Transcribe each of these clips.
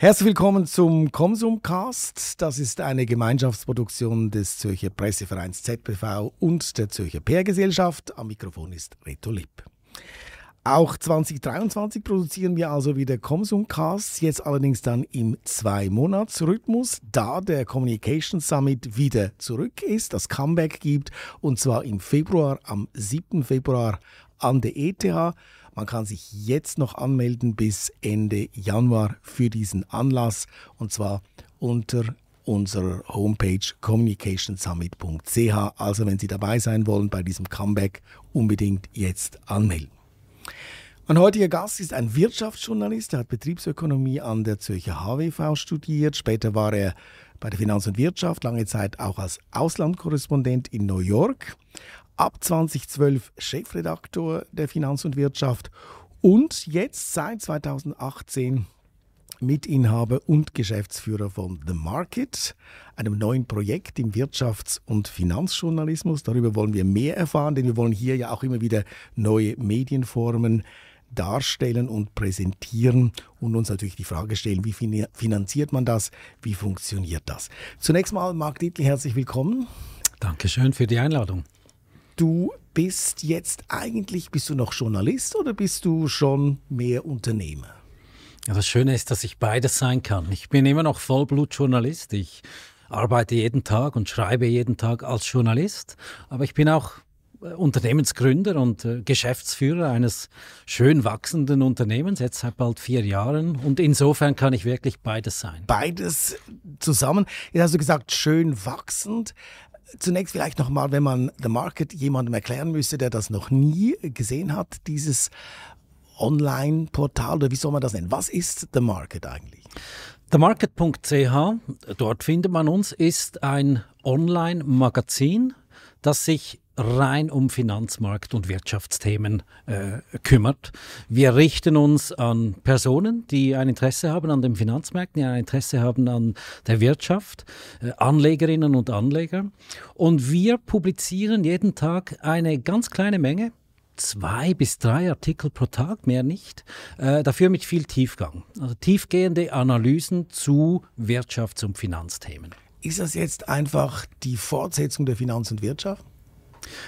Herzlich willkommen zum Konsumcast. Das ist eine Gemeinschaftsproduktion des Zürcher Pressevereins ZBV und der Zürcher PR-Gesellschaft. Am Mikrofon ist Reto Lipp. Auch 2023 produzieren wir also wieder Konsumcasts, jetzt allerdings dann im Zwei-Monats-Rhythmus, da der Communication Summit wieder zurück ist, das Comeback gibt, und zwar im Februar, am 7. Februar an der ETH. Man kann sich jetzt noch anmelden bis Ende Januar für diesen Anlass und zwar unter unserer Homepage communicationsummit.ch. Also wenn Sie dabei sein wollen bei diesem Comeback, unbedingt jetzt anmelden. Mein heutiger Gast ist ein Wirtschaftsjournalist, er hat Betriebsökonomie an der Zürcher HWV studiert. Später war er bei der Finanz und Wirtschaft lange Zeit auch als Auslandkorrespondent in New York ab 2012 Chefredaktor der Finanz und Wirtschaft und jetzt seit 2018 Mitinhaber und Geschäftsführer von The Market, einem neuen Projekt im Wirtschafts- und Finanzjournalismus. Darüber wollen wir mehr erfahren, denn wir wollen hier ja auch immer wieder neue Medienformen darstellen und präsentieren und uns natürlich die Frage stellen, wie finanziert man das, wie funktioniert das. Zunächst mal, Marc Dietl, herzlich willkommen. Dankeschön für die Einladung. Du bist jetzt eigentlich, bist du noch Journalist oder bist du schon mehr Unternehmer? Ja, das Schöne ist, dass ich beides sein kann. Ich bin immer noch Vollblutjournalist. Ich arbeite jeden Tag und schreibe jeden Tag als Journalist. Aber ich bin auch äh, Unternehmensgründer und äh, Geschäftsführer eines schön wachsenden Unternehmens, jetzt seit bald vier Jahren. Und insofern kann ich wirklich beides sein. Beides zusammen. Jetzt hast du gesagt, schön wachsend. Zunächst vielleicht nochmal, wenn man The Market jemandem erklären müsste, der das noch nie gesehen hat, dieses Online-Portal oder wie soll man das nennen? Was ist The Market eigentlich? TheMarket.ch, dort findet man uns, ist ein Online-Magazin, das sich rein um Finanzmarkt- und Wirtschaftsthemen äh, kümmert. Wir richten uns an Personen, die ein Interesse haben an den Finanzmärkten, die ein Interesse haben an der Wirtschaft, äh, Anlegerinnen und Anleger. Und wir publizieren jeden Tag eine ganz kleine Menge, zwei bis drei Artikel pro Tag, mehr nicht, äh, dafür mit viel Tiefgang. Also tiefgehende Analysen zu Wirtschafts- und Finanzthemen. Ist das jetzt einfach die Fortsetzung der Finanz und Wirtschaft?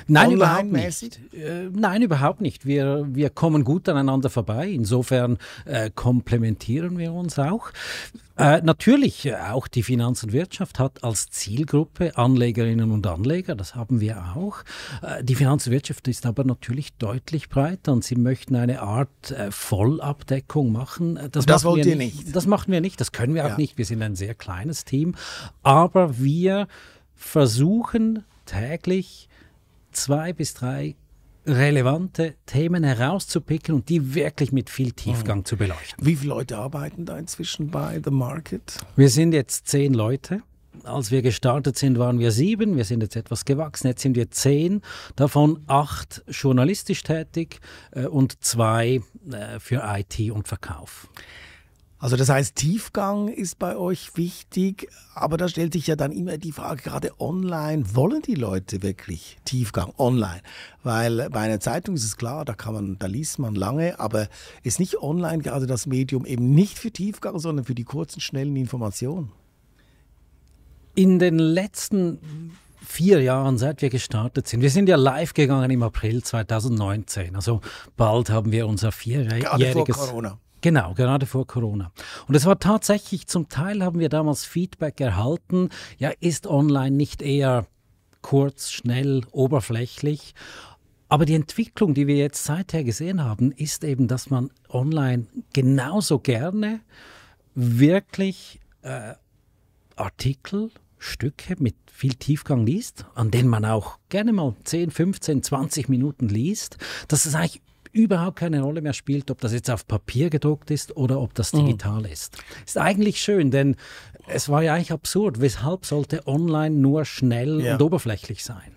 Nein, überhaupt nicht. Äh, nein, überhaupt nicht. Wir, wir kommen gut aneinander vorbei. Insofern äh, komplementieren wir uns auch. Äh, natürlich, äh, auch die Finanz und Wirtschaft hat als Zielgruppe Anlegerinnen und Anleger, das haben wir auch. Äh, die Finanz und Wirtschaft ist aber natürlich deutlich breiter und sie möchten eine Art äh, Vollabdeckung machen. Das, das wollt ihr nicht. nicht. Das machen wir nicht, das können wir auch ja. nicht. Wir sind ein sehr kleines Team. Aber wir versuchen täglich zwei bis drei relevante Themen herauszupicken und die wirklich mit viel Tiefgang mhm. zu beleuchten. Wie viele Leute arbeiten da inzwischen bei The Market? Wir sind jetzt zehn Leute. Als wir gestartet sind, waren wir sieben. Wir sind jetzt etwas gewachsen. Jetzt sind wir zehn. Davon acht journalistisch tätig äh, und zwei äh, für IT und Verkauf. Also das heißt, Tiefgang ist bei euch wichtig, aber da stellt sich ja dann immer die Frage, gerade online, wollen die Leute wirklich Tiefgang online? Weil bei einer Zeitung ist es klar, da kann man, da liest man lange, aber ist nicht online gerade das Medium eben nicht für Tiefgang, sondern für die kurzen, schnellen Informationen? In den letzten vier Jahren, seit wir gestartet sind. Wir sind ja live gegangen im April 2019. Also bald haben wir unser vierjähriges. Gerade vor Corona. Genau, gerade vor Corona. Und es war tatsächlich, zum Teil haben wir damals Feedback erhalten, ja, ist online nicht eher kurz, schnell, oberflächlich? Aber die Entwicklung, die wir jetzt seither gesehen haben, ist eben, dass man online genauso gerne wirklich äh, Artikel, Stücke mit viel Tiefgang liest, an denen man auch gerne mal 10, 15, 20 Minuten liest, dass es eigentlich überhaupt keine Rolle mehr spielt, ob das jetzt auf Papier gedruckt ist oder ob das mhm. digital mhm. ist. Ist eigentlich schön, denn es war ja eigentlich absurd. Weshalb sollte online nur schnell ja. und oberflächlich sein?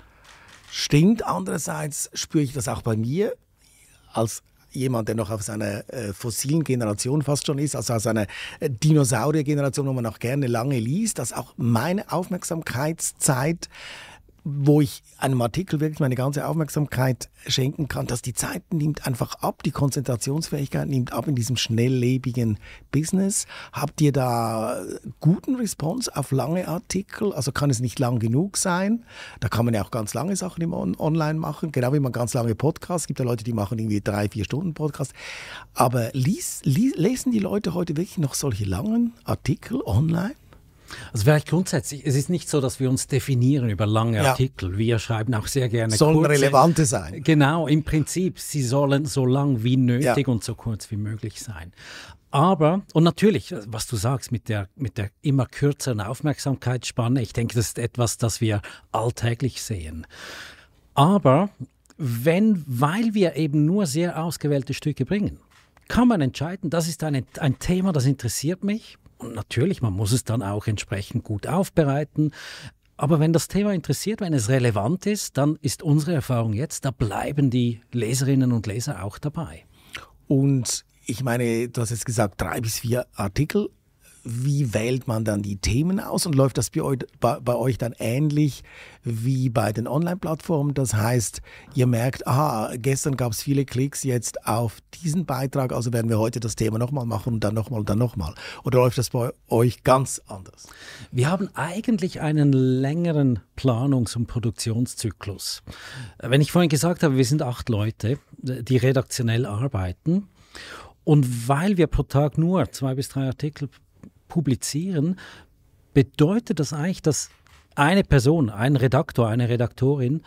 Stimmt. Andererseits spüre ich das auch bei mir als jemand, der noch auf seiner äh, fossilen Generation fast schon ist, also aus einer äh, Dinosaurier-Generation, wo man auch gerne lange liest, dass auch meine Aufmerksamkeitszeit wo ich einem Artikel wirklich meine ganze Aufmerksamkeit schenken kann, dass die Zeit nimmt einfach ab, die Konzentrationsfähigkeit nimmt ab in diesem schnelllebigen Business. Habt ihr da guten Response auf lange Artikel? Also kann es nicht lang genug sein? Da kann man ja auch ganz lange Sachen im On Online machen, genau wie man ganz lange Podcasts. Es gibt ja Leute, die machen irgendwie drei, vier Stunden Podcast. Aber lies, lies, lesen die Leute heute wirklich noch solche langen Artikel online? Also vielleicht grundsätzlich, es ist nicht so, dass wir uns definieren über lange ja. Artikel. Wir schreiben auch sehr gerne Sollen kurze, relevante sein. Genau, im Prinzip, sie sollen so lang wie nötig ja. und so kurz wie möglich sein. Aber, und natürlich, was du sagst mit der, mit der immer kürzeren Aufmerksamkeitsspanne, ich denke, das ist etwas, das wir alltäglich sehen. Aber wenn, weil wir eben nur sehr ausgewählte Stücke bringen, kann man entscheiden, das ist eine, ein Thema, das interessiert mich und natürlich, man muss es dann auch entsprechend gut aufbereiten. Aber wenn das Thema interessiert, wenn es relevant ist, dann ist unsere Erfahrung jetzt, da bleiben die Leserinnen und Leser auch dabei. Und ich meine, du hast jetzt gesagt, drei bis vier Artikel wie wählt man dann die Themen aus und läuft das bei euch, bei, bei euch dann ähnlich wie bei den Online-Plattformen? Das heißt, ihr merkt, aha, gestern gab es viele Klicks jetzt auf diesen Beitrag, also werden wir heute das Thema nochmal machen und dann nochmal und dann nochmal. Oder läuft das bei euch ganz anders? Wir haben eigentlich einen längeren Planungs- und Produktionszyklus. Wenn ich vorhin gesagt habe, wir sind acht Leute, die redaktionell arbeiten. Und weil wir pro Tag nur zwei bis drei Artikel publizieren, bedeutet das eigentlich, dass eine Person, ein Redaktor, eine Redaktorin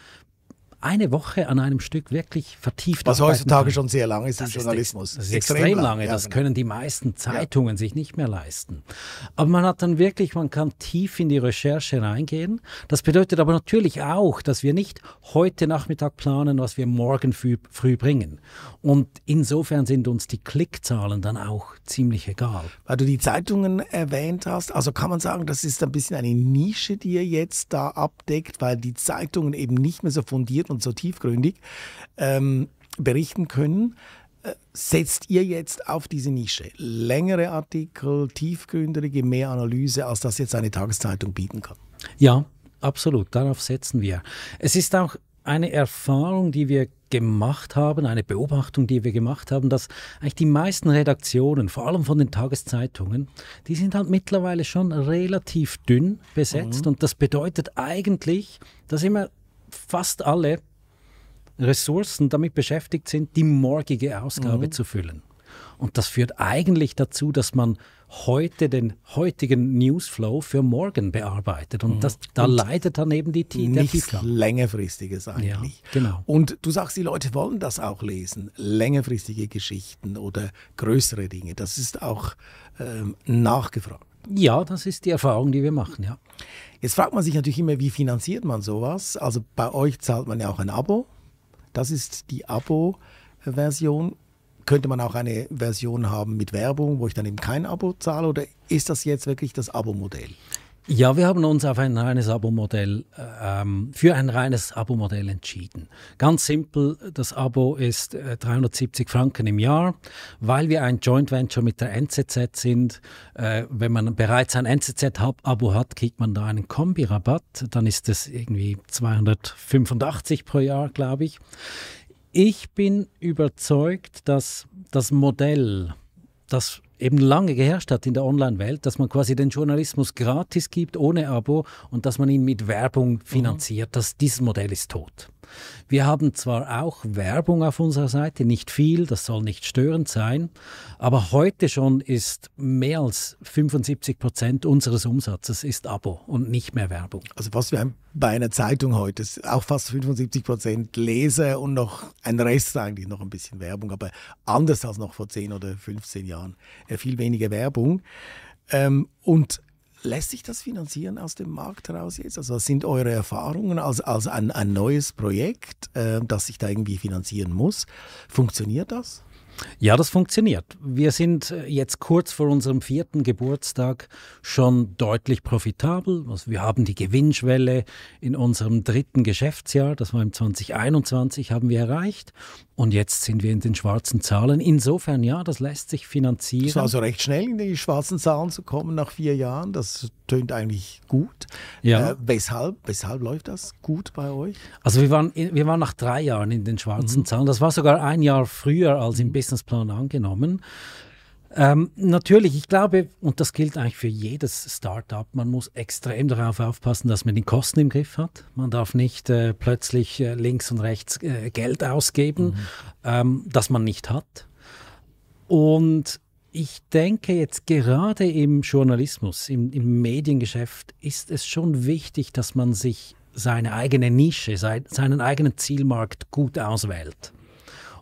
eine Woche an einem Stück wirklich vertieft Was heutzutage kann. schon sehr lang ist das im Journalismus. Ist, das ist extrem, extrem lange. Ja, das genau. können die meisten Zeitungen ja. sich nicht mehr leisten. Aber man hat dann wirklich, man kann tief in die Recherche reingehen. Das bedeutet aber natürlich auch, dass wir nicht heute Nachmittag planen, was wir morgen früh, früh bringen. Und insofern sind uns die Klickzahlen dann auch ziemlich egal. Weil du die Zeitungen erwähnt hast, also kann man sagen, das ist ein bisschen eine Nische, die ihr jetzt da abdeckt, weil die Zeitungen eben nicht mehr so fundiert und so tiefgründig ähm, berichten können. Äh, setzt ihr jetzt auf diese Nische? Längere Artikel, tiefgründige, mehr Analyse, als das jetzt eine Tageszeitung bieten kann? Ja, absolut. Darauf setzen wir. Es ist auch eine Erfahrung, die wir gemacht haben, eine Beobachtung, die wir gemacht haben, dass eigentlich die meisten Redaktionen, vor allem von den Tageszeitungen, die sind halt mittlerweile schon relativ dünn besetzt. Mhm. Und das bedeutet eigentlich, dass immer fast alle Ressourcen damit beschäftigt sind, die morgige Ausgabe mhm. zu füllen. Und das führt eigentlich dazu, dass man heute den heutigen Newsflow für morgen bearbeitet. Und, das, da und leidet dann eben die T Nichts längerfristiges eigentlich. Ja, genau. Und du sagst, die Leute wollen das auch lesen. Längerfristige Geschichten oder größere Dinge. Das ist auch ähm, nachgefragt. Ja, das ist die Erfahrung, die wir machen, ja. Jetzt fragt man sich natürlich immer, wie finanziert man sowas? Also bei euch zahlt man ja auch ein Abo. Das ist die Abo-Version. Könnte man auch eine Version haben mit Werbung, wo ich dann eben kein Abo zahle? Oder ist das jetzt wirklich das Abo-Modell? Ja, wir haben uns auf ein reines Abo-Modell, ähm, für ein reines Abo-Modell entschieden. Ganz simpel, das Abo ist äh, 370 Franken im Jahr, weil wir ein Joint Venture mit der NZZ sind. Äh, wenn man bereits ein NZZ-Abo hat, kriegt man da einen Kombi-Rabatt. Dann ist es irgendwie 285 pro Jahr, glaube ich. Ich bin überzeugt, dass das Modell, das eben lange geherrscht hat in der Online-Welt, dass man quasi den Journalismus gratis gibt, ohne Abo und dass man ihn mit Werbung finanziert. Mhm. Das, dieses Modell ist tot. Wir haben zwar auch Werbung auf unserer Seite, nicht viel, das soll nicht störend sein, aber heute schon ist mehr als 75 Prozent unseres Umsatzes ist Abo und nicht mehr Werbung. Also was wir bei einer Zeitung heute ist auch fast 75 Prozent Leser und noch ein Rest eigentlich noch ein bisschen Werbung, aber anders als noch vor 10 oder 15 Jahren. Viel weniger Werbung. Ähm, und Lässt sich das finanzieren aus dem Markt heraus jetzt? Also was sind eure Erfahrungen als, als ein, ein neues Projekt, äh, das sich da irgendwie finanzieren muss? Funktioniert das? Ja, das funktioniert. Wir sind äh, jetzt kurz vor unserem vierten Geburtstag schon deutlich profitabel. Also wir haben die Gewinnschwelle in unserem dritten Geschäftsjahr, das war im 2021, haben wir erreicht. Und jetzt sind wir in den schwarzen Zahlen. Insofern, ja, das lässt sich finanzieren. Es war also recht schnell in die schwarzen Zahlen zu kommen nach vier Jahren. Das tönt eigentlich gut. Ja. Äh, weshalb, weshalb läuft das gut bei euch? Also wir waren, wir waren nach drei Jahren in den schwarzen mhm. Zahlen. Das war sogar ein Jahr früher als im Businessplan angenommen. Ähm, natürlich, ich glaube, und das gilt eigentlich für jedes Startup, man muss extrem darauf aufpassen, dass man die Kosten im Griff hat. Man darf nicht äh, plötzlich äh, links und rechts äh, Geld ausgeben, mhm. ähm, das man nicht hat. Und ich denke jetzt gerade im Journalismus, im, im, Mediengeschäft ist es schon wichtig, dass man sich seine eigene Nische, seinen eigenen Zielmarkt gut auswählt.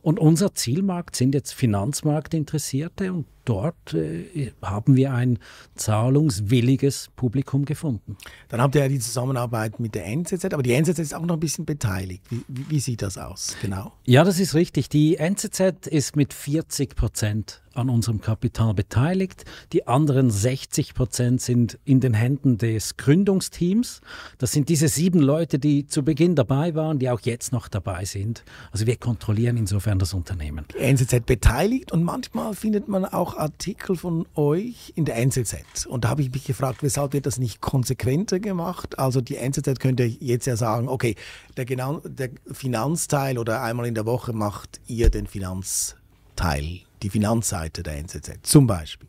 Und unser Zielmarkt sind jetzt Finanzmarktinteressierte und dort äh, haben wir ein zahlungswilliges Publikum gefunden. Dann habt ihr ja die Zusammenarbeit mit der NZZ, aber die NZZ ist auch noch ein bisschen beteiligt. Wie, wie, sieht das aus genau? Ja, das ist richtig. Die NZZ ist mit 40 Prozent an unserem Kapital beteiligt. Die anderen 60 Prozent sind in den Händen des Gründungsteams. Das sind diese sieben Leute, die zu Beginn dabei waren, die auch jetzt noch dabei sind. Also wir kontrollieren insofern das Unternehmen. Die NZZ beteiligt und manchmal findet man auch Artikel von euch in der NZZ. Und da habe ich mich gefragt, weshalb wird das nicht konsequenter gemacht? Also die NZZ könnte jetzt ja sagen, okay, der, genau, der Finanzteil oder einmal in der Woche macht ihr den Finanzteil, die Finanzseite der NZZ zum Beispiel.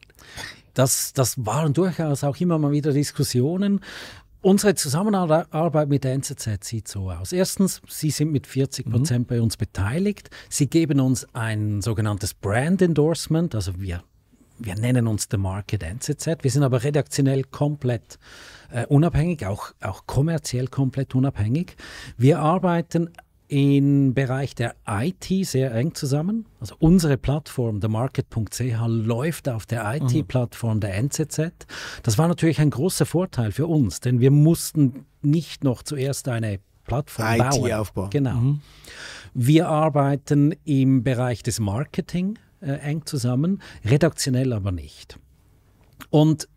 Das, das waren durchaus auch immer mal wieder Diskussionen. Unsere Zusammenarbeit mit der NZZ sieht so aus. Erstens, Sie sind mit 40 Prozent mhm. bei uns beteiligt. Sie geben uns ein sogenanntes Brand Endorsement, also wir wir nennen uns The Market NZZ. Wir sind aber redaktionell komplett äh, unabhängig, auch, auch kommerziell komplett unabhängig. Wir arbeiten im Bereich der IT sehr eng zusammen. Also unsere Plattform, themarket.ch, läuft auf der IT-Plattform der NZZ. Das war natürlich ein großer Vorteil für uns, denn wir mussten nicht noch zuerst eine Plattform bauen. IT-Aufbau. Genau. Mhm. Wir arbeiten im Bereich des Marketing äh, eng zusammen, redaktionell aber nicht. Und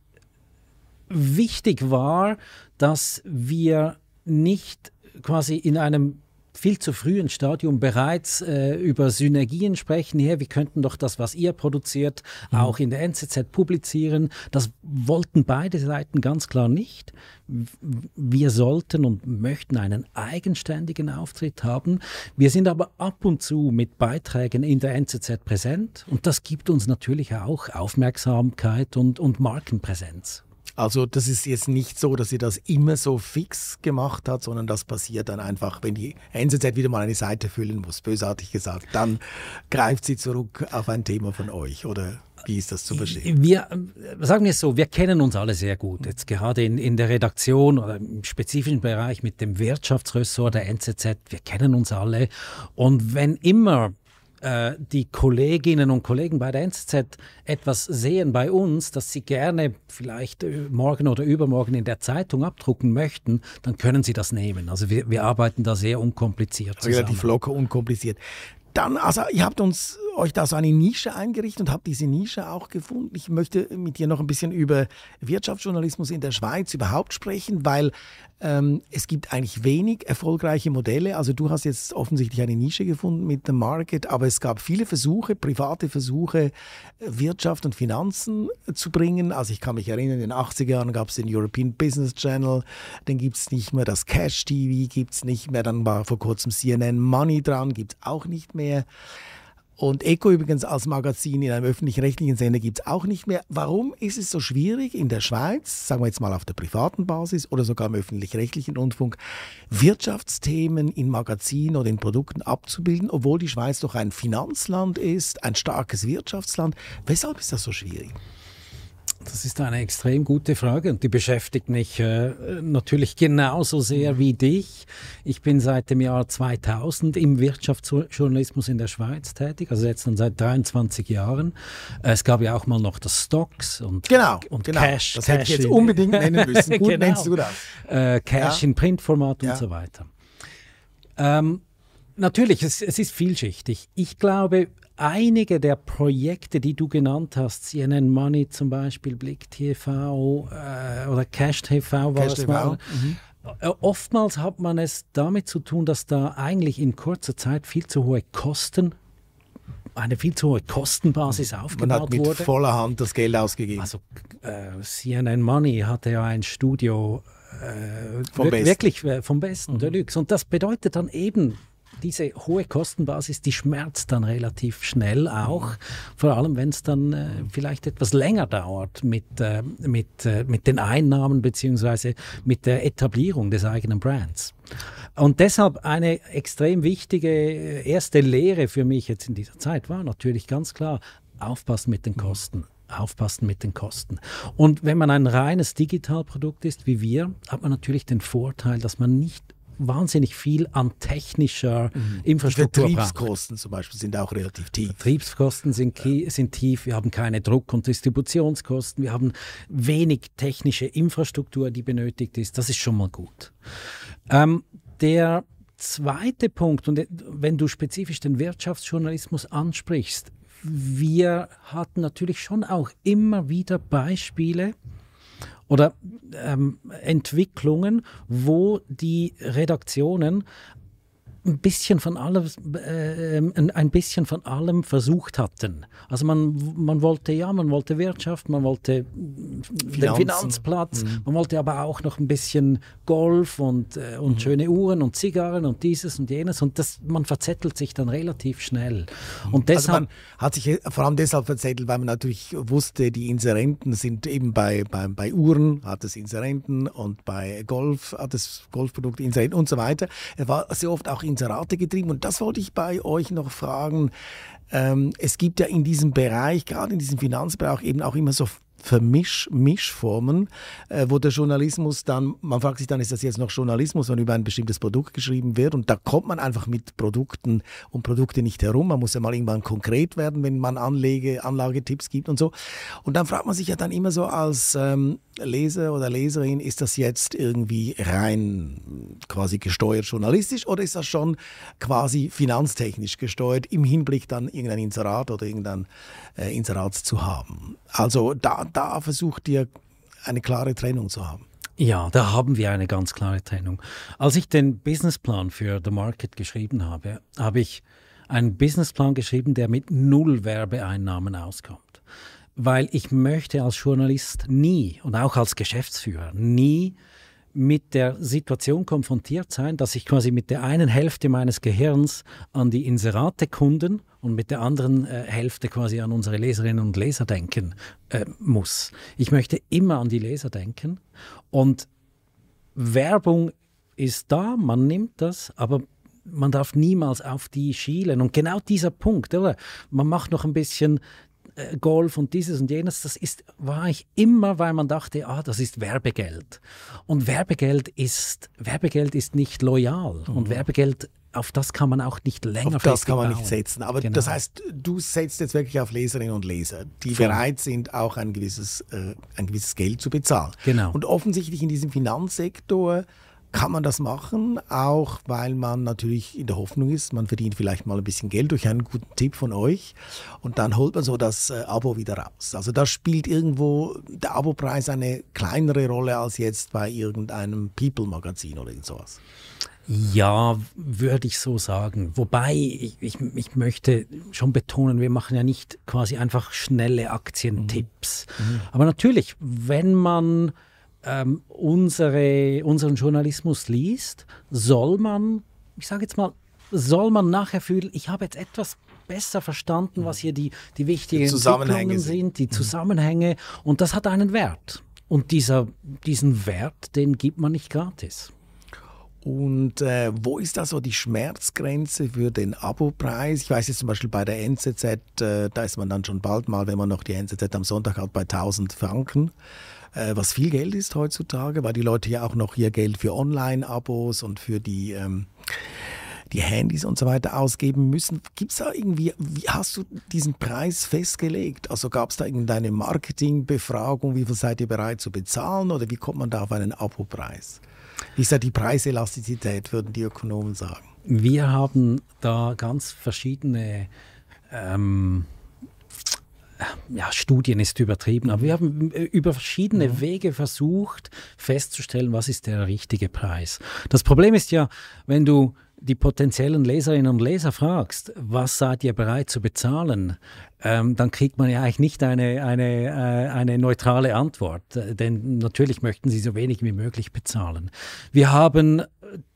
wichtig war, dass wir nicht quasi in einem viel zu frühen Stadium bereits äh, über Synergien sprechen. Hier, wir könnten doch das, was ihr produziert, mhm. auch in der NZZ publizieren. Das wollten beide Seiten ganz klar nicht. Wir sollten und möchten einen eigenständigen Auftritt haben. Wir sind aber ab und zu mit Beiträgen in der NZZ präsent und das gibt uns natürlich auch Aufmerksamkeit und, und Markenpräsenz. Also das ist jetzt nicht so, dass sie das immer so fix gemacht hat, sondern das passiert dann einfach, wenn die NZZ wieder mal eine Seite füllen muss, bösartig gesagt, dann greift sie zurück auf ein Thema von euch oder wie ist das zu verstehen? Wir, sagen wir es so, wir kennen uns alle sehr gut. Jetzt gerade in, in der Redaktion oder im spezifischen Bereich mit dem Wirtschaftsressort der NZZ, wir kennen uns alle. Und wenn immer äh, die Kolleginnen und Kollegen bei der NZZ etwas sehen bei uns, das sie gerne vielleicht äh, morgen oder übermorgen in der Zeitung abdrucken möchten, dann können sie das nehmen. Also wir, wir arbeiten da sehr unkompliziert zusammen. Relativ locker, unkompliziert. Dann, also ihr habt uns euch da so eine Nische eingerichtet und habt diese Nische auch gefunden. Ich möchte mit dir noch ein bisschen über Wirtschaftsjournalismus in der Schweiz überhaupt sprechen, weil ähm, es gibt eigentlich wenig erfolgreiche Modelle. Also du hast jetzt offensichtlich eine Nische gefunden mit dem Market, aber es gab viele Versuche, private Versuche, Wirtschaft und Finanzen zu bringen. Also ich kann mich erinnern, in den 80er Jahren gab es den European Business Channel, dann gibt es nicht mehr das Cash TV, gibt es nicht mehr, dann war vor kurzem CNN Money dran, gibt es auch nicht mehr. Und Eco übrigens als Magazin in einem öffentlich-rechtlichen Sender gibt es auch nicht mehr. Warum ist es so schwierig in der Schweiz, sagen wir jetzt mal auf der privaten Basis oder sogar im öffentlich-rechtlichen Rundfunk, Wirtschaftsthemen in Magazinen oder in Produkten abzubilden, obwohl die Schweiz doch ein Finanzland ist, ein starkes Wirtschaftsland? Weshalb ist das so schwierig? Das ist eine extrem gute Frage und die beschäftigt mich äh, natürlich genauso sehr wie dich. Ich bin seit dem Jahr 2000 im Wirtschaftsjournalismus in der Schweiz tätig, also jetzt dann seit 23 Jahren. Es gab ja auch mal noch das Stocks und, genau, und genau. Cash. Das Cash hätte ich jetzt unbedingt nennen müssen. Gut, genau. nennst du das. Äh, Cash ja. in Printformat und ja. so weiter. Ähm, Natürlich, es, es ist vielschichtig. Ich glaube, einige der Projekte, die du genannt hast, CNN Money zum Beispiel, Blick TV äh, oder Cash TV war Cash es mal. Mhm. Äh, oftmals hat man es damit zu tun, dass da eigentlich in kurzer Zeit viel zu hohe Kosten eine viel zu hohe Kostenbasis aufgebaut Man hat mit wurde. voller Hand das Geld ausgegeben. Also äh, CNN Money hatte ja ein Studio äh, vom wirklich äh, vom Besten, mhm. Deluxe. Und das bedeutet dann eben, diese hohe Kostenbasis, die schmerzt dann relativ schnell auch, vor allem wenn es dann äh, vielleicht etwas länger dauert mit, äh, mit, äh, mit den Einnahmen bzw. mit der Etablierung des eigenen Brands. Und deshalb eine extrem wichtige äh, erste Lehre für mich jetzt in dieser Zeit war natürlich ganz klar, aufpassen mit den Kosten aufpassen mit den Kosten. Und wenn man ein reines Digitalprodukt ist wie wir, hat man natürlich den Vorteil, dass man nicht wahnsinnig viel an technischer mhm. Infrastruktur braucht. zum Beispiel sind auch relativ tief. Vertriebskosten sind, sind tief, wir haben keine Druck- und Distributionskosten, wir haben wenig technische Infrastruktur, die benötigt ist. Das ist schon mal gut. Ähm, der zweite Punkt, und wenn du spezifisch den Wirtschaftsjournalismus ansprichst, wir hatten natürlich schon auch immer wieder Beispiele, oder ähm, Entwicklungen, wo die Redaktionen ein bisschen von allem, äh, ein bisschen von allem versucht hatten. Also man, man wollte ja, man wollte Wirtschaft, man wollte Finanzen. den Finanzplatz, mhm. man wollte aber auch noch ein bisschen Golf und, äh, und mhm. schöne Uhren und Zigarren und dieses und jenes und das, man verzettelt sich dann relativ schnell. Und deshalb, also man hat sich vor allem deshalb verzettelt, weil man natürlich wusste, die Inserenten sind eben bei, bei, bei Uhren hat es Inserenten und bei Golf hat es Golfprodukte Inserenten und so weiter. Es war sehr oft auch Inserate getrieben. Und das wollte ich bei euch noch fragen. Ähm, es gibt ja in diesem Bereich, gerade in diesem Finanzbereich, eben auch immer so Vermisch, Mischformen, äh, wo der Journalismus dann, man fragt sich dann, ist das jetzt noch Journalismus, wenn über ein bestimmtes Produkt geschrieben wird und da kommt man einfach mit Produkten und Produkte nicht herum, man muss ja mal irgendwann konkret werden, wenn man Anlege, Anlagetipps gibt und so. Und dann fragt man sich ja dann immer so als ähm, Leser oder Leserin, ist das jetzt irgendwie rein quasi gesteuert journalistisch oder ist das schon quasi finanztechnisch gesteuert im Hinblick dann irgendein Inserat oder irgendein äh, Inserat zu haben? Also da, da versucht ihr eine klare Trennung zu haben. Ja, da haben wir eine ganz klare Trennung. Als ich den Businessplan für The Market geschrieben habe, habe ich einen Businessplan geschrieben, der mit null Werbeeinnahmen auskommt. Weil ich möchte als Journalist nie und auch als Geschäftsführer nie mit der Situation konfrontiert sein, dass ich quasi mit der einen Hälfte meines Gehirns an die Inserate-Kunden und mit der anderen äh, Hälfte quasi an unsere Leserinnen und Leser denken äh, muss. Ich möchte immer an die Leser denken und Werbung ist da, man nimmt das, aber man darf niemals auf die schielen. Und genau dieser Punkt, oder? Man macht noch ein bisschen äh, Golf und dieses und jenes, das ist, war ich immer, weil man dachte, ah, das ist Werbegeld. Und Werbegeld ist, Werbegeld ist nicht loyal. Mhm. Und Werbegeld auf das kann man auch nicht länger Auf das kann man nicht setzen. Aber genau. das heißt, du setzt jetzt wirklich auf Leserinnen und Leser, die Voll. bereit sind, auch ein gewisses, äh, ein gewisses Geld zu bezahlen. Genau. Und offensichtlich in diesem Finanzsektor kann man das machen, auch weil man natürlich in der Hoffnung ist, man verdient vielleicht mal ein bisschen Geld durch einen guten Tipp von euch und dann holt man so das äh, Abo wieder raus. Also da spielt irgendwo der Abopreis eine kleinere Rolle als jetzt bei irgendeinem People-Magazin oder irgend sowas. Ja, würde ich so sagen. Wobei, ich, ich, ich, möchte schon betonen, wir machen ja nicht quasi einfach schnelle Aktientipps. Mhm. Mhm. Aber natürlich, wenn man ähm, unsere, unseren Journalismus liest, soll man, ich sage jetzt mal, soll man nachher fühlen, ich habe jetzt etwas besser verstanden, was hier die, die wichtigen die Zusammenhänge sind, die mhm. Zusammenhänge. Und das hat einen Wert. Und dieser, diesen Wert, den gibt man nicht gratis. Und äh, wo ist da so die Schmerzgrenze für den Abopreis? Ich weiß jetzt zum Beispiel bei der NZZ, äh, da ist man dann schon bald mal, wenn man noch die NZZ am Sonntag hat, bei 1000 Franken. Äh, was viel Geld ist heutzutage, weil die Leute ja auch noch ihr Geld für Online-Abos und für die, ähm, die Handys und so weiter ausgeben müssen. Gibt es da irgendwie, wie hast du diesen Preis festgelegt? Also gab es da irgendeine Marketingbefragung, wie viel seid ihr bereit zu bezahlen oder wie kommt man da auf einen Abopreis? Wie ist da die Preiselastizität, würden die Ökonomen sagen? Wir haben da ganz verschiedene ähm, ja, Studien ist übertrieben, aber wir haben äh, über verschiedene mhm. Wege versucht festzustellen, was ist der richtige Preis. Das Problem ist ja, wenn du die potenziellen Leserinnen und Leser fragst, was seid ihr bereit zu bezahlen, ähm, dann kriegt man ja eigentlich nicht eine, eine, äh, eine neutrale Antwort, denn natürlich möchten sie so wenig wie möglich bezahlen. Wir haben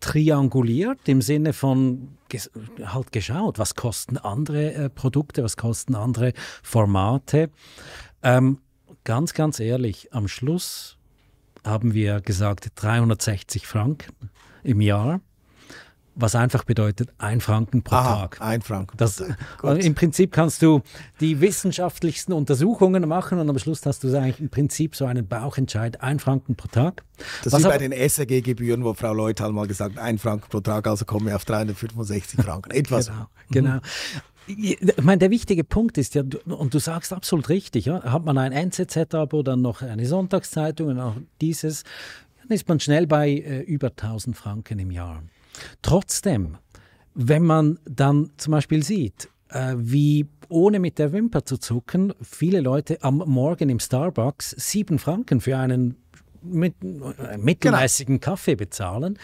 trianguliert im Sinne von ges halt geschaut, was kosten andere äh, Produkte, was kosten andere Formate. Ähm, ganz, ganz ehrlich, am Schluss haben wir gesagt 360 Franken im Jahr was einfach bedeutet, ein Franken pro Aha, Tag. Ein Franken. Das, äh, Im Prinzip kannst du die wissenschaftlichsten Untersuchungen machen und am Schluss hast du eigentlich im Prinzip so einen Bauchentscheid, ein Franken pro Tag. Das ist bei den SRG-Gebühren, wo Frau Leuthal mal gesagt ein Franken pro Tag, also kommen wir auf 365 Franken. Etwas. genau. genau. Ich meine, der wichtige Punkt ist ja, und du sagst absolut richtig, ja, hat man ein NZZ-Abo, dann noch eine Sonntagszeitung und auch dieses, dann ist man schnell bei äh, über 1000 Franken im Jahr. Trotzdem, wenn man dann zum Beispiel sieht, äh, wie ohne mit der Wimper zu zucken, viele Leute am Morgen im Starbucks sieben Franken für einen mit, äh, mittelmäßigen genau. Kaffee bezahlen,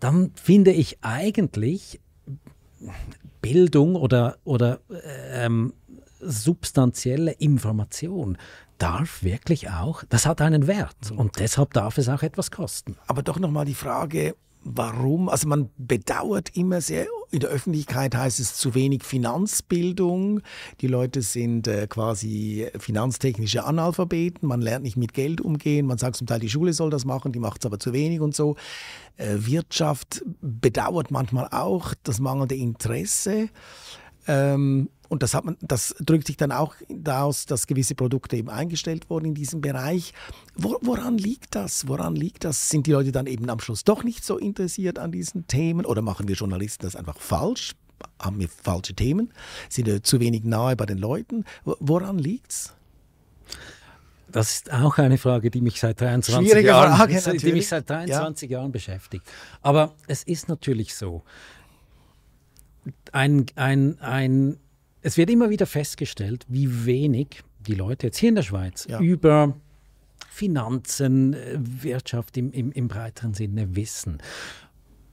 dann finde ich eigentlich Bildung oder, oder ähm, substanzielle Information darf wirklich auch, das hat einen Wert und deshalb darf es auch etwas kosten. Aber doch nochmal die Frage, warum? Also man bedauert immer sehr, in der Öffentlichkeit heißt es zu wenig Finanzbildung. Die Leute sind äh, quasi finanztechnische Analphabeten. Man lernt nicht mit Geld umgehen. Man sagt zum Teil, die Schule soll das machen, die macht es aber zu wenig und so. Äh, Wirtschaft bedauert manchmal auch das mangelnde Interesse. Ähm, und das, hat man, das drückt sich dann auch daraus, dass gewisse Produkte eben eingestellt wurden in diesem Bereich. Wo, woran liegt das? Woran liegt das? Sind die Leute dann eben am Schluss doch nicht so interessiert an diesen Themen oder machen wir Journalisten das einfach falsch? Haben wir falsche Themen? Sind wir zu wenig nahe bei den Leuten? Woran liegt's? Das ist auch eine Frage, die mich seit 23 Schwierige Jahren, Frage, die mich seit 23 ja. Jahren beschäftigt. Aber es ist natürlich so, ein, ein, ein es wird immer wieder festgestellt, wie wenig die Leute jetzt hier in der Schweiz ja. über Finanzen, äh, Wirtschaft im, im, im breiteren Sinne wissen.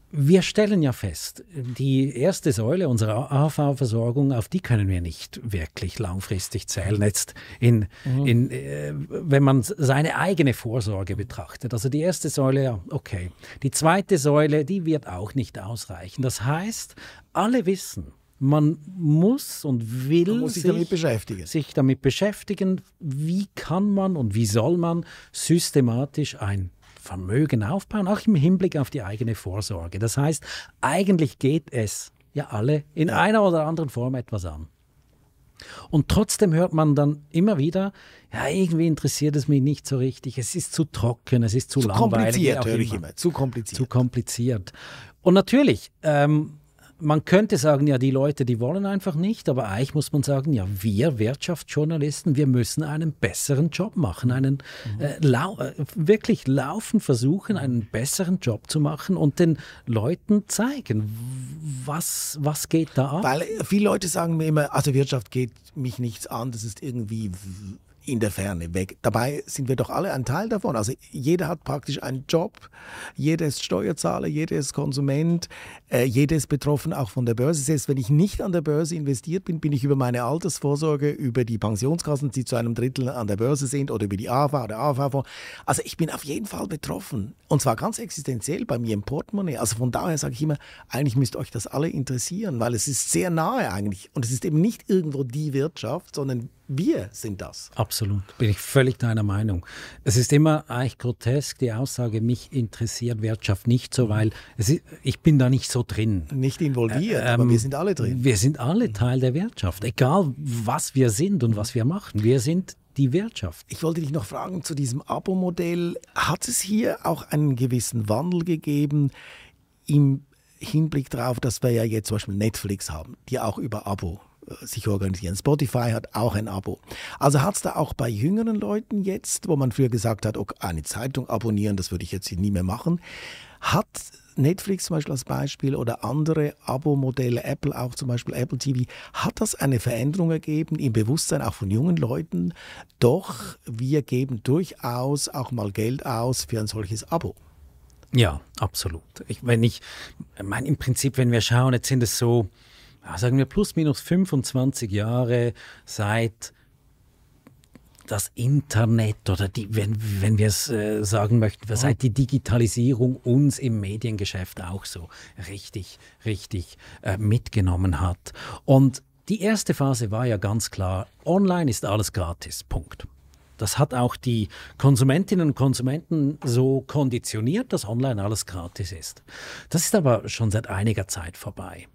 Wir stellen ja fest, die erste Säule unserer AHV-Versorgung, auf die können wir nicht wirklich langfristig zählen. Jetzt in, mhm. in, äh, wenn man seine eigene Vorsorge betrachtet. Also die erste Säule, ja, okay. Die zweite Säule, die wird auch nicht ausreichen. Das heißt, alle wissen, man muss und will man muss sich, sich, damit beschäftigen. sich damit beschäftigen, wie kann man und wie soll man systematisch ein Vermögen aufbauen, auch im Hinblick auf die eigene Vorsorge. Das heißt, eigentlich geht es ja alle in ja. einer oder anderen Form etwas an. Und trotzdem hört man dann immer wieder, ja, irgendwie interessiert es mich nicht so richtig, es ist zu trocken, es ist zu, zu langweilig. Kompliziert, höre ich immer. Zu kompliziert. Zu kompliziert. Und natürlich, ähm, man könnte sagen, ja, die Leute, die wollen einfach nicht, aber eigentlich muss man sagen, ja, wir Wirtschaftsjournalisten, wir müssen einen besseren Job machen, einen mhm. äh, wirklich laufen versuchen, einen besseren Job zu machen und den Leuten zeigen, was, was geht da ab. Weil viele Leute sagen mir immer, also Wirtschaft geht mich nichts an, das ist irgendwie in der Ferne weg. Dabei sind wir doch alle ein Teil davon. Also jeder hat praktisch einen Job, jeder ist Steuerzahler, jeder ist Konsument, äh, jeder ist betroffen auch von der Börse. Selbst wenn ich nicht an der Börse investiert bin, bin ich über meine Altersvorsorge, über die Pensionskassen, die zu einem Drittel an der Börse sind oder über die AV oder AV-Fonds. Also ich bin auf jeden Fall betroffen. Und zwar ganz existenziell bei mir im Portemonnaie. Also von daher sage ich immer, eigentlich müsst euch das alle interessieren, weil es ist sehr nahe eigentlich. Und es ist eben nicht irgendwo die Wirtschaft, sondern wir sind das. Absolut, bin ich völlig deiner Meinung. Es ist immer eigentlich grotesk, die Aussage, mich interessiert Wirtschaft nicht so, weil ist, ich bin da nicht so drin. Nicht involviert, äh, ähm, aber wir sind alle drin. Wir sind alle Teil der Wirtschaft, egal was wir sind und was wir machen. Wir sind die Wirtschaft. Ich wollte dich noch fragen zu diesem Abo-Modell. Hat es hier auch einen gewissen Wandel gegeben im Hinblick darauf, dass wir ja jetzt zum Beispiel Netflix haben, die auch über Abo sich organisieren. Spotify hat auch ein Abo. Also hat es da auch bei jüngeren Leuten jetzt, wo man früher gesagt hat, okay, eine Zeitung abonnieren, das würde ich jetzt nie mehr machen, hat Netflix zum Beispiel als Beispiel oder andere Abo-Modelle, Apple auch zum Beispiel Apple TV, hat das eine Veränderung ergeben im Bewusstsein auch von jungen Leuten? Doch wir geben durchaus auch mal Geld aus für ein solches Abo. Ja, absolut. Ich, wenn ich, mein, im Prinzip, wenn wir schauen, jetzt sind es so, sagen wir plus minus 25 Jahre seit das Internet oder die, wenn, wenn wir es äh, sagen möchten, seit halt die Digitalisierung uns im Mediengeschäft auch so richtig, richtig äh, mitgenommen hat. Und die erste Phase war ja ganz klar, online ist alles gratis, Punkt. Das hat auch die Konsumentinnen und Konsumenten so konditioniert, dass online alles gratis ist. Das ist aber schon seit einiger Zeit vorbei.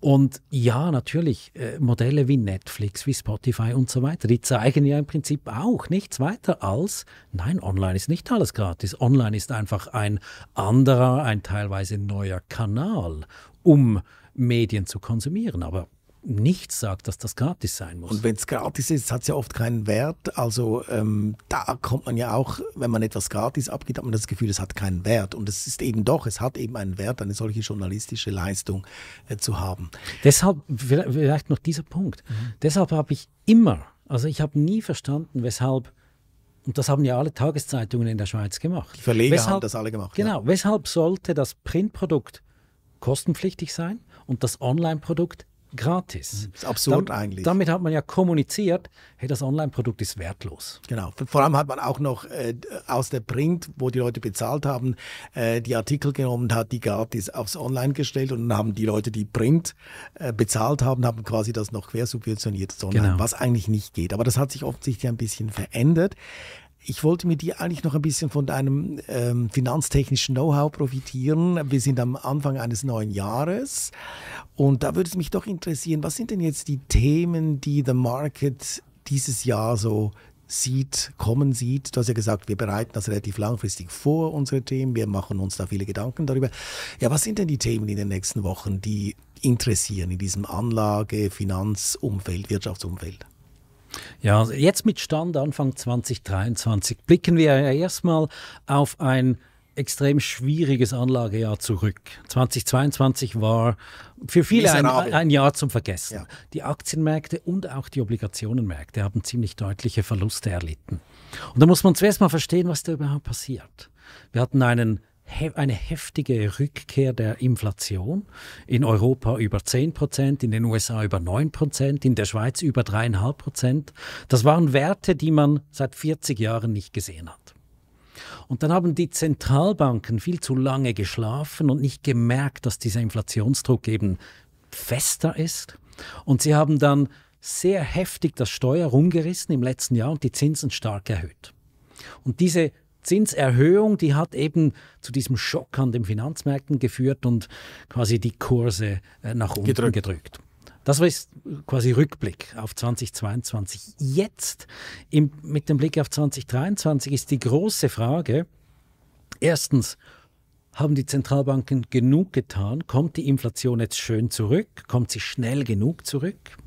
Und ja, natürlich, äh, Modelle wie Netflix, wie Spotify und so weiter, die zeigen ja im Prinzip auch nichts weiter als, nein, online ist nicht alles gratis. Online ist einfach ein anderer, ein teilweise neuer Kanal, um Medien zu konsumieren. Aber nichts sagt, dass das gratis sein muss. Und wenn es gratis ist, hat es ja oft keinen Wert. Also ähm, da kommt man ja auch, wenn man etwas gratis abgibt, hat man das Gefühl, es hat keinen Wert. Und es ist eben doch, es hat eben einen Wert, eine solche journalistische Leistung äh, zu haben. Deshalb, vielleicht noch dieser Punkt. Mhm. Deshalb habe ich immer, also ich habe nie verstanden, weshalb und das haben ja alle Tageszeitungen in der Schweiz gemacht. Die Verleger weshalb, haben das alle gemacht. Genau. Ja. Weshalb sollte das Printprodukt kostenpflichtig sein und das Online-Produkt gratis. Das ist absurd Dam eigentlich. Damit hat man ja kommuniziert, hey, das Online-Produkt ist wertlos. Genau. Vor allem hat man auch noch äh, aus der Print, wo die Leute bezahlt haben, äh, die Artikel genommen, hat die gratis aufs Online gestellt und dann haben die Leute, die Print äh, bezahlt haben, haben quasi das noch quersubventioniert, genau. was eigentlich nicht geht. Aber das hat sich offensichtlich ein bisschen verändert. Ich wollte mit dir eigentlich noch ein bisschen von deinem ähm, finanztechnischen Know-how profitieren. Wir sind am Anfang eines neuen Jahres und da würde es mich doch interessieren, was sind denn jetzt die Themen, die The Market dieses Jahr so sieht, kommen sieht. Du hast ja gesagt, wir bereiten das relativ langfristig vor, unsere Themen. Wir machen uns da viele Gedanken darüber. Ja, was sind denn die Themen in den nächsten Wochen, die interessieren in diesem Anlage-, Finanzumfeld, Wirtschaftsumfeld? Ja, also jetzt mit Stand Anfang 2023 blicken wir ja erstmal auf ein extrem schwieriges Anlagejahr zurück. 2022 war für viele ein, ein, Jahr zum Vergessen. Ja. Die Aktienmärkte und auch die Obligationenmärkte haben ziemlich deutliche Verluste erlitten. Und da muss man zuerst mal verstehen, was da überhaupt passiert. Wir hatten einen eine heftige Rückkehr der Inflation. In Europa über 10 Prozent, in den USA über 9 Prozent, in der Schweiz über 3,5 Prozent. Das waren Werte, die man seit 40 Jahren nicht gesehen hat. Und dann haben die Zentralbanken viel zu lange geschlafen und nicht gemerkt, dass dieser Inflationsdruck eben fester ist. Und sie haben dann sehr heftig das Steuer rumgerissen im letzten Jahr und die Zinsen stark erhöht. Und diese Zinserhöhung, die hat eben zu diesem Schock an den Finanzmärkten geführt und quasi die Kurse äh, nach unten gedrückt. gedrückt. Das war quasi Rückblick auf 2022. Jetzt im, mit dem Blick auf 2023 ist die große Frage, erstens, haben die Zentralbanken genug getan? Kommt die Inflation jetzt schön zurück? Kommt sie schnell genug zurück?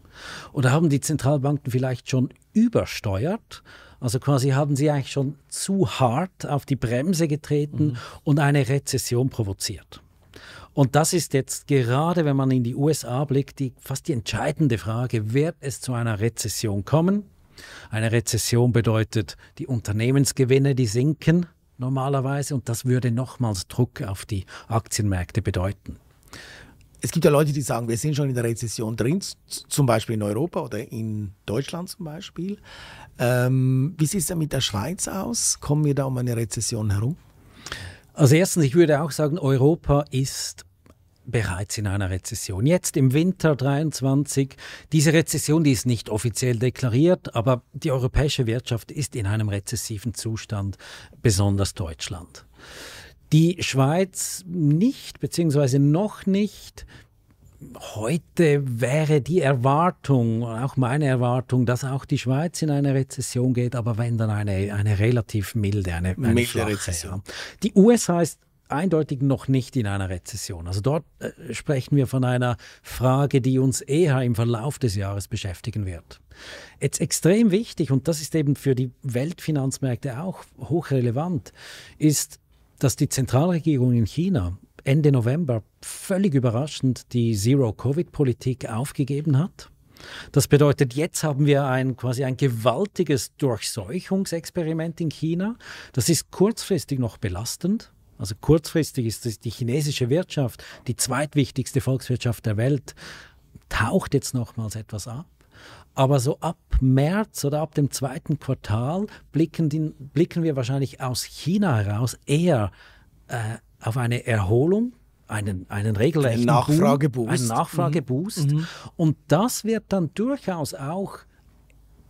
Oder haben die Zentralbanken vielleicht schon übersteuert? Also quasi haben sie eigentlich schon zu hart auf die Bremse getreten mhm. und eine Rezession provoziert. Und das ist jetzt gerade, wenn man in die USA blickt, die, fast die entscheidende Frage, wird es zu einer Rezession kommen? Eine Rezession bedeutet, die Unternehmensgewinne, die sinken normalerweise und das würde nochmals Druck auf die Aktienmärkte bedeuten es gibt ja Leute, die sagen, wir sind schon in der Rezession drin, zum Beispiel in Europa oder in Deutschland zum Beispiel. Ähm, wie sieht es denn mit der Schweiz aus? Kommen wir da um eine Rezession herum? Also erstens, ich würde auch sagen, Europa ist bereits in einer Rezession. Jetzt im Winter 23, diese Rezession, die ist nicht offiziell deklariert, aber die europäische Wirtschaft ist in einem rezessiven Zustand, besonders Deutschland. Die Schweiz nicht, beziehungsweise noch nicht. Heute wäre die Erwartung, auch meine Erwartung, dass auch die Schweiz in eine Rezession geht, aber wenn dann eine, eine relativ milde, eine, eine milde flache, Rezession. Ja. Die USA ist eindeutig noch nicht in einer Rezession. Also dort äh, sprechen wir von einer Frage, die uns eher im Verlauf des Jahres beschäftigen wird. Jetzt extrem wichtig, und das ist eben für die Weltfinanzmärkte auch hochrelevant, ist dass die Zentralregierung in China Ende November völlig überraschend die Zero-Covid-Politik aufgegeben hat. Das bedeutet, jetzt haben wir ein quasi ein gewaltiges Durchseuchungsexperiment in China. Das ist kurzfristig noch belastend. Also kurzfristig ist die chinesische Wirtschaft, die zweitwichtigste Volkswirtschaft der Welt, taucht jetzt nochmals etwas ab. Aber so ab März oder ab dem zweiten Quartal blicken, die, blicken wir wahrscheinlich aus China heraus eher äh, auf eine Erholung, einen, einen regelrechten Nachfrageboost. einen Nachfrageboost. Mhm. Und das wird dann durchaus auch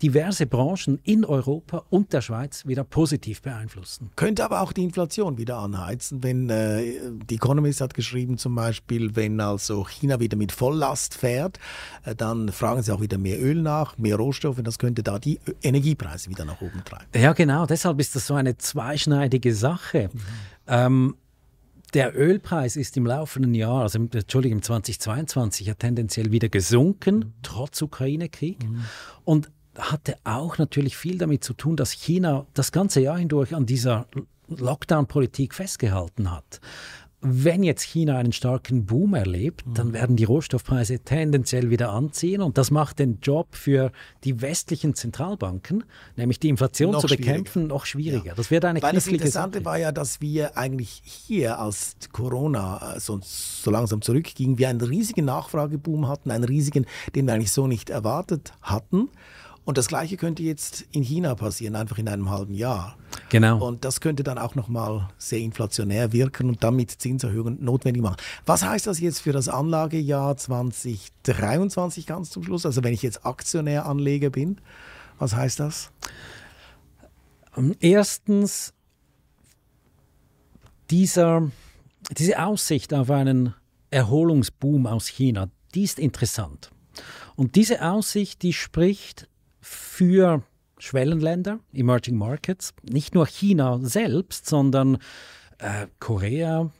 diverse Branchen in Europa und der Schweiz wieder positiv beeinflussen. Könnte aber auch die Inflation wieder anheizen, wenn äh, die Economist hat geschrieben zum Beispiel, wenn also China wieder mit Volllast fährt, äh, dann fragen sie auch wieder mehr Öl nach, mehr Rohstoffe, das könnte da die Energiepreise wieder nach oben treiben. Ja genau, deshalb ist das so eine zweischneidige Sache. Mhm. Ähm, der Ölpreis ist im laufenden Jahr, also im, Entschuldigung, im 2022 ja tendenziell wieder gesunken, mhm. trotz Ukraine-Krieg. Mhm. Und hatte auch natürlich viel damit zu tun, dass China das ganze Jahr hindurch an dieser Lockdown-Politik festgehalten hat. Wenn jetzt China einen starken Boom erlebt, dann mhm. werden die Rohstoffpreise tendenziell wieder anziehen und das macht den Job für die westlichen Zentralbanken, nämlich die Inflation noch zu bekämpfen, noch schwieriger. Ja. Das wird eine Weil das Interessante Sache. war ja, dass wir eigentlich hier, als Corona äh, so, so langsam zurückging, wir einen riesigen Nachfrageboom hatten, einen riesigen, den wir eigentlich so nicht erwartet hatten. Und das Gleiche könnte jetzt in China passieren, einfach in einem halben Jahr. Genau. Und das könnte dann auch nochmal sehr inflationär wirken und damit Zinserhöhungen notwendig machen. Was heißt das jetzt für das Anlagejahr 2023 ganz zum Schluss? Also wenn ich jetzt Aktionär Anleger bin, was heißt das? Erstens, dieser, diese Aussicht auf einen Erholungsboom aus China, die ist interessant. Und diese Aussicht, die spricht für Schwellenländer, Emerging Markets, nicht nur China selbst, sondern äh, Korea,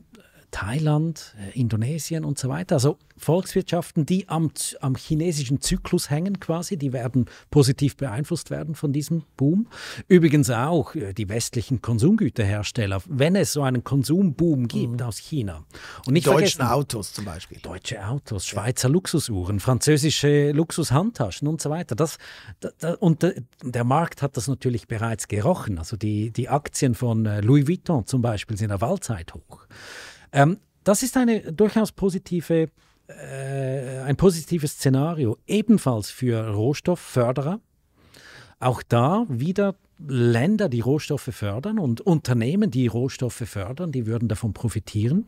Thailand, äh, Indonesien und so weiter. Also Volkswirtschaften, die am, am chinesischen Zyklus hängen quasi, die werden positiv beeinflusst werden von diesem Boom. Übrigens auch äh, die westlichen Konsumgüterhersteller, wenn es so einen Konsumboom gibt mhm. aus China. Und nicht Deutschen Autos zum Beispiel. Deutsche Autos, Schweizer ja. Luxusuhren, französische Luxushandtaschen und so weiter. Das, das, und der Markt hat das natürlich bereits gerochen. Also die, die Aktien von äh, Louis Vuitton zum Beispiel sind auf Allzeit hoch. Ähm, das ist eine durchaus positive, äh, ein positives Szenario, ebenfalls für Rohstoffförderer. Auch da wieder Länder, die Rohstoffe fördern und Unternehmen, die Rohstoffe fördern, die würden davon profitieren.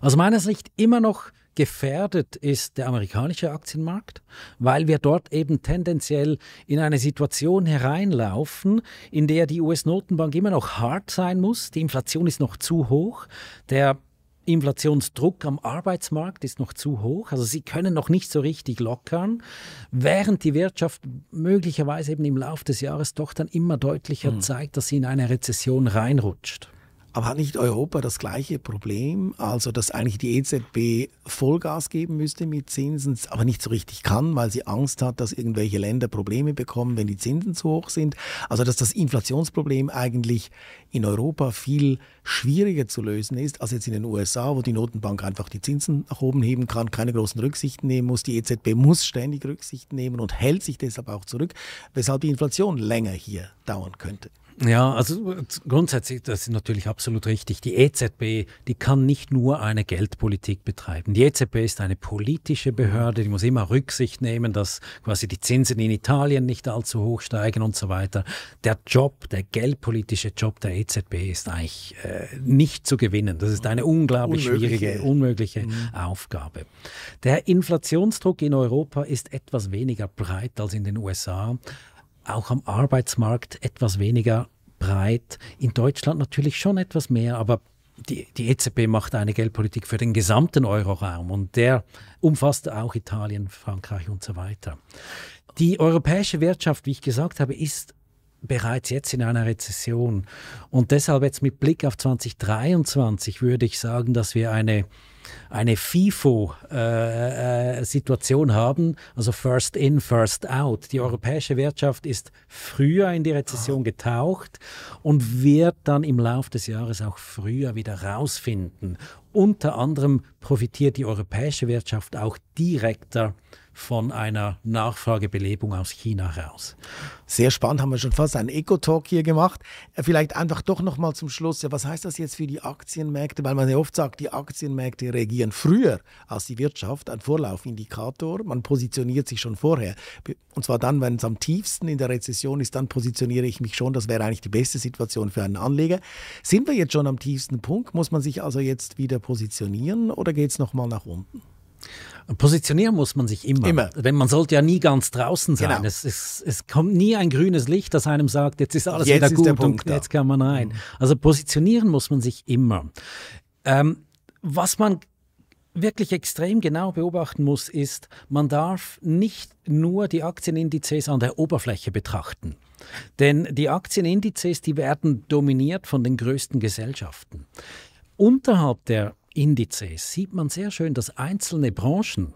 Aus meiner Sicht immer noch gefährdet ist der amerikanische Aktienmarkt, weil wir dort eben tendenziell in eine Situation hereinlaufen, in der die US-Notenbank immer noch hart sein muss. Die Inflation ist noch zu hoch. Der Inflationsdruck am Arbeitsmarkt ist noch zu hoch. Also sie können noch nicht so richtig lockern, während die Wirtschaft möglicherweise eben im Laufe des Jahres doch dann immer deutlicher mhm. zeigt, dass sie in eine Rezession reinrutscht. Aber hat nicht Europa das gleiche Problem? Also, dass eigentlich die EZB Vollgas geben müsste mit Zinsen, aber nicht so richtig kann, weil sie Angst hat, dass irgendwelche Länder Probleme bekommen, wenn die Zinsen zu hoch sind. Also, dass das Inflationsproblem eigentlich in Europa viel schwieriger zu lösen ist als jetzt in den USA, wo die Notenbank einfach die Zinsen nach oben heben kann, keine großen Rücksichten nehmen muss. Die EZB muss ständig Rücksichten nehmen und hält sich deshalb auch zurück, weshalb die Inflation länger hier dauern könnte. Ja, also grundsätzlich, das ist natürlich absolut richtig. Die EZB, die kann nicht nur eine Geldpolitik betreiben. Die EZB ist eine politische Behörde, die muss immer Rücksicht nehmen, dass quasi die Zinsen in Italien nicht allzu hoch steigen und so weiter. Der Job, der geldpolitische Job der EZB ist eigentlich äh, nicht zu gewinnen. Das ist eine unglaublich unmögliche. schwierige, unmögliche mhm. Aufgabe. Der Inflationsdruck in Europa ist etwas weniger breit als in den USA auch am Arbeitsmarkt etwas weniger breit. In Deutschland natürlich schon etwas mehr, aber die, die EZB macht eine Geldpolitik für den gesamten Euroraum und der umfasst auch Italien, Frankreich und so weiter. Die europäische Wirtschaft, wie ich gesagt habe, ist bereits jetzt in einer Rezession. Und deshalb jetzt mit Blick auf 2023 würde ich sagen, dass wir eine eine FIFO-Situation äh, äh, haben, also First In, First Out. Die europäische Wirtschaft ist früher in die Rezession getaucht und wird dann im Laufe des Jahres auch früher wieder rausfinden. unter anderem profitiert die europäische Wirtschaft auch direkter von einer Nachfragebelebung aus China heraus. Sehr spannend, haben wir schon fast einen Eco-Talk hier gemacht. Äh, vielleicht einfach doch noch mal zum Schluss, ja, was heißt das jetzt für die Aktienmärkte? Weil man ja oft sagt, die Aktienmärkte reagieren früher als die Wirtschaft, ein Vorlaufindikator. Man positioniert sich schon vorher. Und zwar dann, wenn es am tiefsten in der Rezession ist, dann positioniere ich mich schon. Das wäre eigentlich die beste Situation für einen Anleger. Sind wir jetzt schon am tiefsten Punkt? Muss man sich also jetzt wieder positionieren oder geht es noch mal nach unten? Positionieren muss man sich immer. Immer. Denn man sollte ja nie ganz draußen sein. Genau. Es, es, es kommt nie ein grünes Licht, das einem sagt, jetzt ist alles Jetzt wieder ist der gut und da. jetzt kann man rein. Also positionieren muss man sich immer. Ähm, was man wirklich extrem genau beobachten muss, ist, man darf nicht nur die Aktienindizes an der Oberfläche betrachten. Denn die Aktienindizes, die werden dominiert von den größten Gesellschaften. Unterhalb der Indizes sieht man sehr schön, dass einzelne Branchen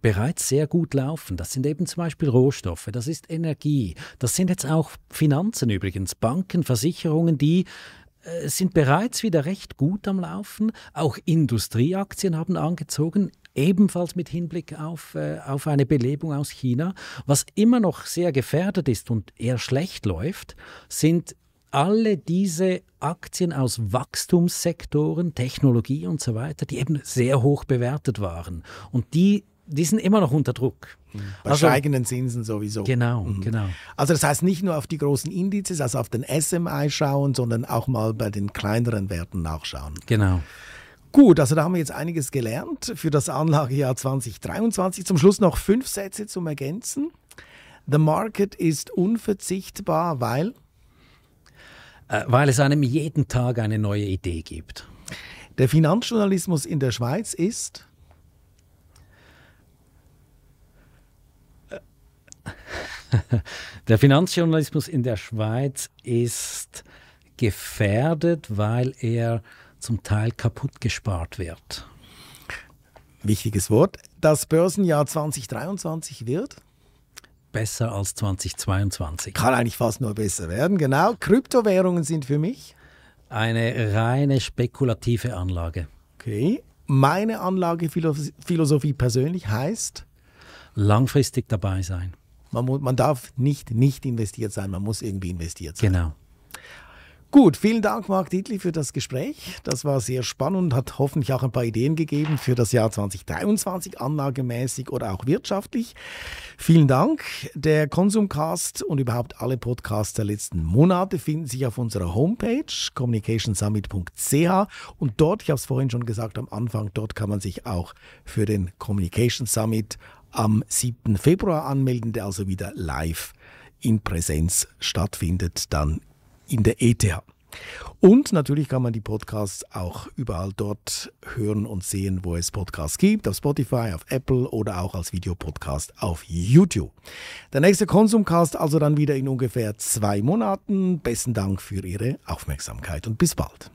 bereits sehr gut laufen. Das sind eben zum Beispiel Rohstoffe, das ist Energie, das sind jetzt auch Finanzen übrigens, Banken, Versicherungen, die äh, sind bereits wieder recht gut am Laufen. Auch Industrieaktien haben angezogen, ebenfalls mit Hinblick auf, äh, auf eine Belebung aus China. Was immer noch sehr gefährdet ist und eher schlecht läuft, sind alle diese Aktien aus Wachstumssektoren, Technologie und so weiter, die eben sehr hoch bewertet waren. Und die, die sind immer noch unter Druck. Bei Also- steigenden Zinsen sowieso. Genau, genau. Also das heißt nicht nur auf die großen Indizes, also auf den SMI schauen, sondern auch mal bei den kleineren Werten nachschauen. Genau. Gut, also da haben wir jetzt einiges gelernt für das Anlagejahr 2023. Zum Schluss noch fünf Sätze zum Ergänzen. The market ist unverzichtbar, weil weil es einem jeden Tag eine neue Idee gibt. der Finanzjournalismus in der Schweiz ist Der Finanzjournalismus in der Schweiz ist gefährdet, weil er zum Teil kaputt gespart wird. wichtiges Wort. Das Börsenjahr 2023 wird Besser als 2022. kann eigentlich fast nur besser werden. Genau, Kryptowährungen sind für mich Eine reine spekulative Anlage. okay. Meine Anlagephilosophie persönlich heißt, Langfristig dabei sein. man, mu- man darf nicht nicht investiert sein, man muss irgendwie investiert sein. Genau. Gut, vielen Dank, Marc Dietli, für das Gespräch. Das war sehr spannend hat hoffentlich auch ein paar Ideen gegeben für das Jahr 2023, anlagemäßig oder auch wirtschaftlich. Vielen Dank. Der Konsumcast und überhaupt alle Podcasts der letzten Monate finden sich auf unserer Homepage communicationsummit.ch und dort, ich habe es vorhin schon gesagt am Anfang, dort kann man sich auch für den Communication Summit am 7. Februar anmelden, der also wieder live in Präsenz stattfindet, dann in der ETH. Und natürlich kann man die Podcasts auch überall dort hören und sehen, wo es Podcasts gibt, auf Spotify, auf Apple oder auch als Videopodcast auf YouTube. Der nächste Konsumcast also dann wieder in ungefähr zwei Monaten. Besten Dank für Ihre Aufmerksamkeit und bis bald.